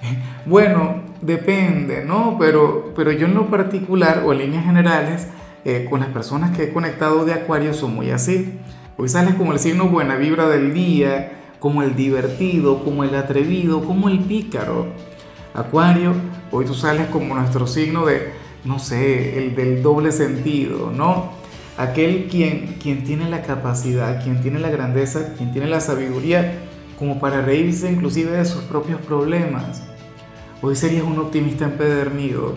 Bueno, depende, ¿no? Pero, pero yo en lo particular o en líneas generales, eh, con las personas que he conectado de Acuario son muy así. Hoy sales como el signo buena vibra del día, como el divertido, como el atrevido, como el pícaro. Acuario, hoy tú sales como nuestro signo de, no sé, el del doble sentido, ¿no? Aquel quien, quien tiene la capacidad, quien tiene la grandeza, quien tiene la sabiduría como para reírse inclusive de sus propios problemas. Hoy serías un optimista empedernido.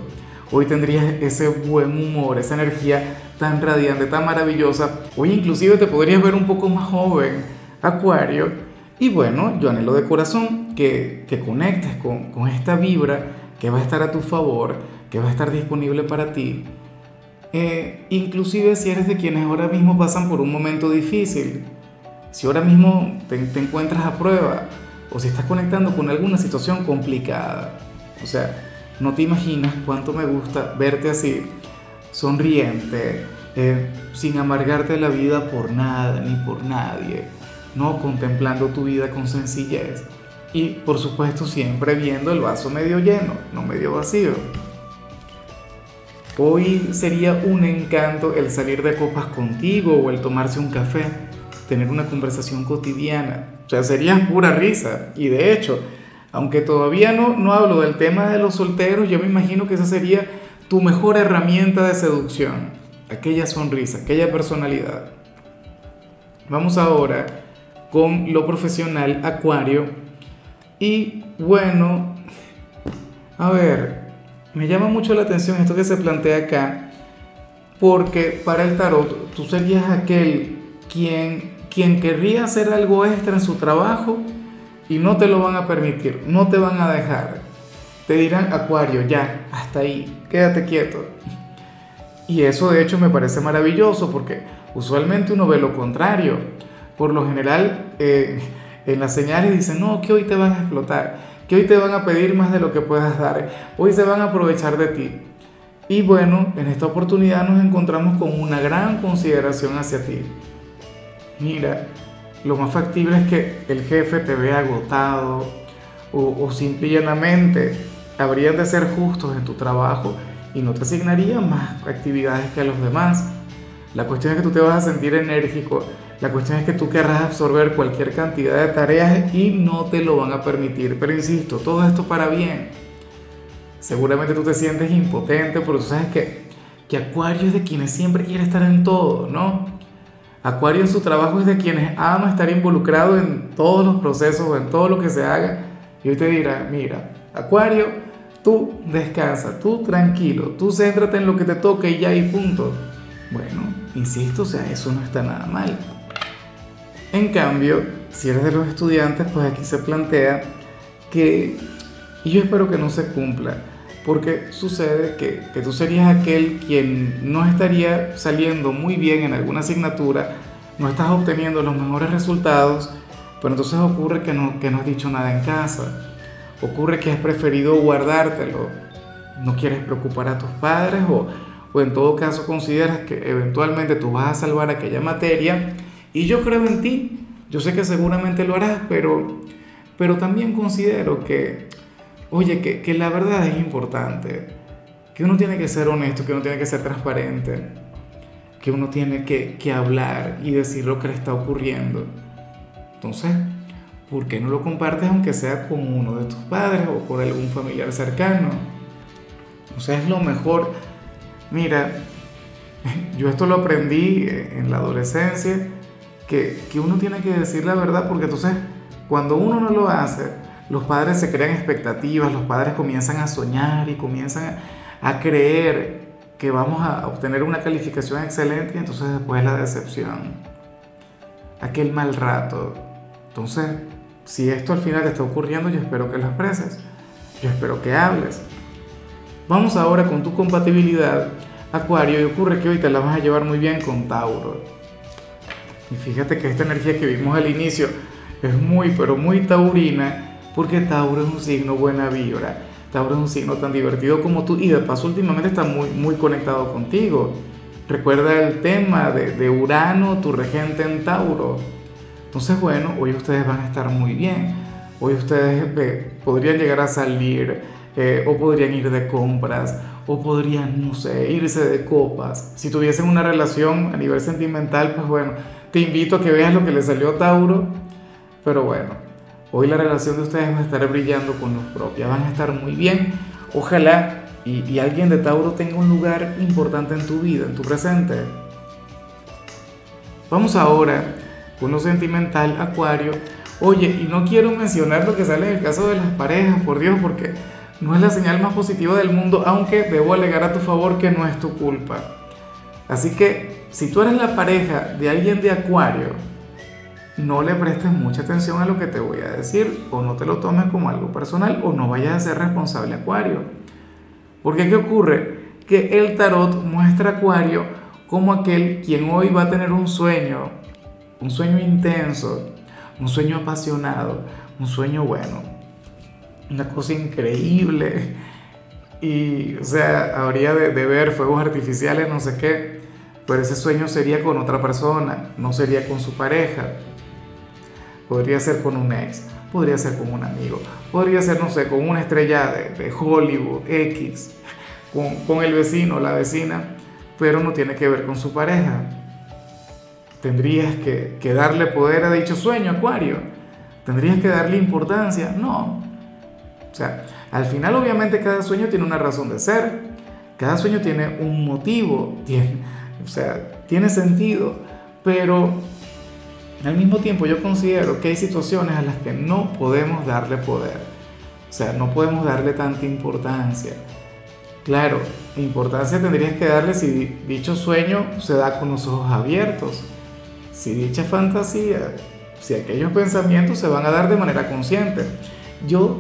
Hoy tendrías ese buen humor, esa energía tan radiante, tan maravillosa. Hoy inclusive te podrías ver un poco más joven, Acuario. Y bueno, yo anhelo de corazón que, que conectes con, con esta vibra que va a estar a tu favor, que va a estar disponible para ti. Eh, inclusive si eres de quienes ahora mismo pasan por un momento difícil si ahora mismo te, encuentras a prueba o si estás conectando con alguna situación complicada. O sea, no te imaginas cuánto me gusta verte así, sonriente, eh, sin amargarte la vida por nada ni por nadie, ¿no? Contemplando tu vida con sencillez. Y por supuesto siempre viendo el vaso medio lleno, no medio vacío. Hoy sería un encanto el salir de copas contigo o el tomarse un café tener una conversación cotidiana. O sea, sería pura risa. Y de hecho, aunque todavía no, no hablo del tema de los solteros, yo me imagino que esa sería tu mejor herramienta de seducción. Aquella sonrisa, aquella personalidad. Vamos ahora con lo profesional, Acuario. Y bueno, a ver, me llama mucho la atención esto que se plantea acá, porque para el tarot tú serías aquel quien quien querría hacer algo extra en su trabajo y no te lo van a permitir, no te van a dejar. Te dirán, Acuario, ya, hasta ahí, quédate quieto. Y eso de hecho me parece maravilloso porque usualmente uno ve lo contrario. Por lo general, eh, en las señales dicen, no, que hoy te van a explotar, que hoy te van a pedir más de lo que puedas dar, hoy se van a aprovechar de ti. Y bueno, en esta oportunidad nos encontramos con una gran consideración hacia ti mira, lo más factible es que el jefe te vea agotado o, o simple y llanamente habrían de ser justos en tu trabajo y no te asignarían más actividades que a los demás. La cuestión es que tú te vas a sentir enérgico, la cuestión es que tú querrás absorber cualquier cantidad de tareas y no te lo van a permitir. Pero insisto, todo esto para bien. Seguramente tú te sientes impotente, pero tú sabes que, que Acuario es de quienes siempre quiere estar en todo, ¿no? Acuario en su trabajo es de quienes ama estar involucrado en todos los procesos o en todo lo que se haga. Y hoy te dirá, mira, Acuario, tú descansa, tú tranquilo, tú céntrate en lo que te toca y ya y punto. Bueno, insisto, o sea, eso no está nada mal. En cambio, si eres de los estudiantes, pues aquí se plantea que, y yo espero que no se cumpla, porque sucede que, que, tú serías aquel quien no estaría saliendo muy bien en alguna asignatura, no estás obteniendo los mejores resultados, pero entonces ocurre que no, que no has dicho nada en casa, ocurre que has preferido guardártelo, no quieres preocupar a tus padres o, o en todo caso consideras que eventualmente tú vas a salvar aquella materia. Y yo creo en ti, yo sé que seguramente lo harás, pero, pero también considero que Oye, que, la verdad es importante, que uno tiene que ser honesto, que uno tiene que ser transparente, que uno tiene que, que hablar y decir lo que le está ocurriendo. Entonces, ¿por qué no lo compartes aunque sea con uno de tus padres o con algún familiar cercano? O sea, es lo mejor. Mira, yo esto lo aprendí en la adolescencia, que, que uno tiene que decir la verdad porque entonces cuando uno no lo hace, los padres se crean expectativas, los padres comienzan a soñar y comienzan a, creer que vamos a obtener una calificación excelente y entonces después la decepción, aquel mal rato. Entonces, si esto al final está ocurriendo, yo espero que lo expreses. yo espero que hables. Vamos ahora con tu compatibilidad, Acuario, y ocurre que hoy te la vas a llevar muy bien con Tauro. Y fíjate que esta energía que vimos al inicio es muy, pero muy taurina, porque Tauro es un signo buena vibra. Tauro es un signo tan divertido como tú y de paso últimamente está muy, muy conectado contigo. Recuerda el tema de, de Urano, tu regente en Tauro. Entonces, bueno, hoy ustedes van a estar muy bien. Hoy ustedes eh, podrían llegar a salir eh, o podrían ir de compras o podrían, no sé, irse de copas. Si tuviesen una relación a nivel sentimental, pues bueno, te invito a que veas lo que le salió a Tauro. Pero bueno, hoy la relación de ustedes va a estar brillando con los propios, van a estar muy bien. Ojalá y, y alguien de Tauro tenga un lugar importante en tu vida, en tu presente. Vamos ahora con lo sentimental, Acuario. Oye, y no quiero mencionar lo que sale en el caso de las parejas, por Dios, porque no es la señal más positiva del mundo, aunque debo alegar a tu favor que no es tu culpa. Así que si tú eres la pareja de alguien de Acuario, no le prestes mucha atención a lo que te voy a decir, o no te lo tomes como algo personal, o no vayas a ser responsable Acuario. Porque ¿qué ocurre? Que el tarot muestra a Acuario como aquel quien hoy va a tener un sueño, un sueño intenso, un sueño apasionado, un sueño bueno, una cosa increíble. Y, o sea, habría de, de, ver fuegos artificiales, no sé qué, pero ese sueño sería con otra persona, no sería con su pareja. Podría ser con un ex, podría ser con un amigo, podría ser, no sé, con una estrella de, de Hollywood, X, con, con el vecino, la vecina, pero no tiene que ver con su pareja. Tendrías que, que, darle poder a dicho sueño, Acuario. Tendrías que darle importancia. No. O sea, al final obviamente cada sueño tiene una razón de ser. Cada sueño tiene un motivo. Tiene, o sea, tiene sentido. Pero al mismo tiempo yo considero que hay situaciones a las que no podemos darle poder. O sea, no podemos darle tanta importancia. Claro, importancia tendrías que darle si dicho sueño se da con los ojos abiertos si dicha fantasía, si aquellos pensamientos se van a dar de manera consciente. Yo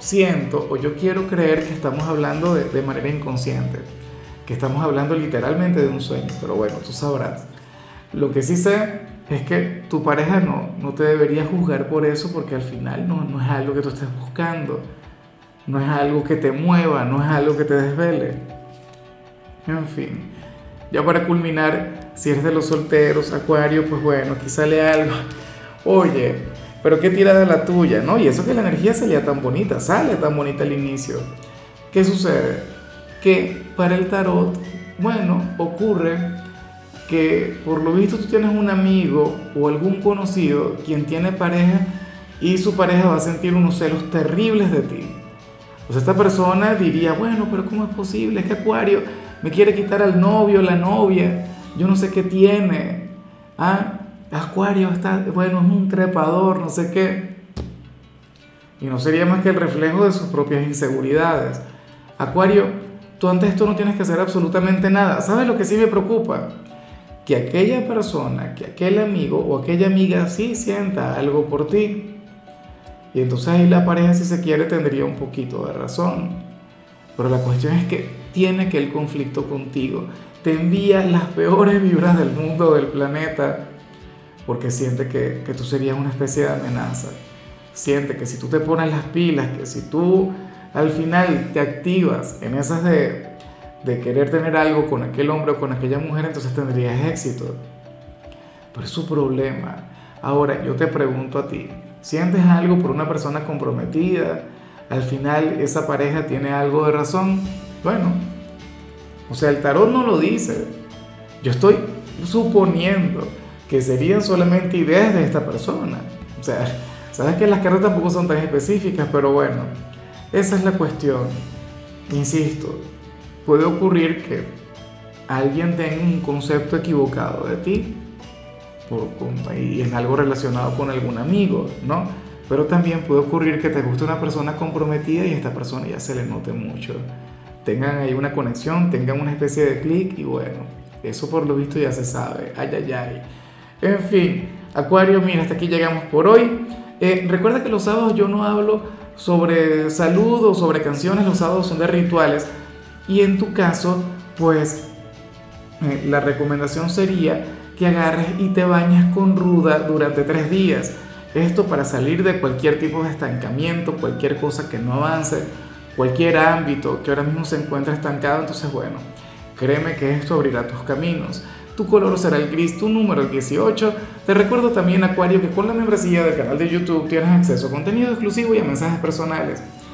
siento o yo quiero creer que estamos hablando de, de, manera inconsciente, que estamos hablando literalmente de un sueño, pero bueno, tú sabrás. Lo que sí sé es que tu pareja no, no te debería juzgar por eso porque al final no, no es algo que tú estés buscando, no es algo que te mueva, no es algo que te desvele. En fin, ya para culminar, si eres de los solteros, Acuario, pues bueno, aquí sale algo. Oye, pero qué tira de la tuya, ¿no? Y eso que la energía salía tan bonita, sale tan bonita al inicio. ¿Qué sucede? Que para el tarot, bueno, ocurre que por lo visto tú tienes un amigo o algún conocido quien tiene pareja y su pareja va a sentir unos celos terribles de ti. O sea, esta persona diría, bueno, pero ¿cómo es posible? Es que Acuario me quiere quitar al novio, la novia, yo no sé qué tiene. Ah, Acuario está, bueno, es un trepador, no sé qué. Y no sería más que el reflejo de sus propias inseguridades. Acuario, tú ante esto no tienes que hacer absolutamente nada. ¿Sabes lo que sí me preocupa? Que aquella persona, que aquel amigo o aquella amiga sí sienta algo por ti. Y entonces ahí la pareja si se quiere tendría un poquito de razón. Pero la cuestión es que tiene que el conflicto contigo. Te envía las peores vibras del mundo, del planeta, porque siente que, que tú serías una especie de amenaza. Siente que si tú te pones las pilas, que si tú al final te activas en esas de, de querer tener algo con aquel hombre o con aquella mujer, entonces tendrías éxito. Pero es su problema. Ahora yo te pregunto a ti, ¿sientes algo por una persona comprometida? Al final esa pareja tiene algo de razón. Bueno, o sea, el tarot no lo dice. Yo estoy suponiendo que serían solamente ideas de esta persona. O sea, sabes que las cartas tampoco son tan específicas, pero bueno, esa es la cuestión. Insisto, puede ocurrir que alguien tenga un concepto equivocado de ti por, y en algo relacionado con algún amigo, ¿no? Pero también puede ocurrir que te guste una persona comprometida y a esta persona ya se le note mucho tengan ahí una conexión, tengan una especie de clic y bueno, eso por lo visto ya se sabe. Ay, ay, ay. En fin, Acuario, mira, hasta aquí llegamos por hoy. Eh, recuerda que los sábados yo no hablo sobre salud o sobre canciones, los sábados son de rituales. Y en tu caso, pues eh, la recomendación sería que agarres y te bañes con ruda durante tres días. Esto para salir de cualquier tipo de estancamiento, cualquier cosa que no avance, cualquier ámbito que ahora mismo se encuentre estancado. Entonces, bueno, créeme que esto abrirá tus caminos. Tu color será el gris, tu número el 18. Te recuerdo también, Acuario, que con la membresía del canal de YouTube tienes acceso a contenido exclusivo y a mensajes personales.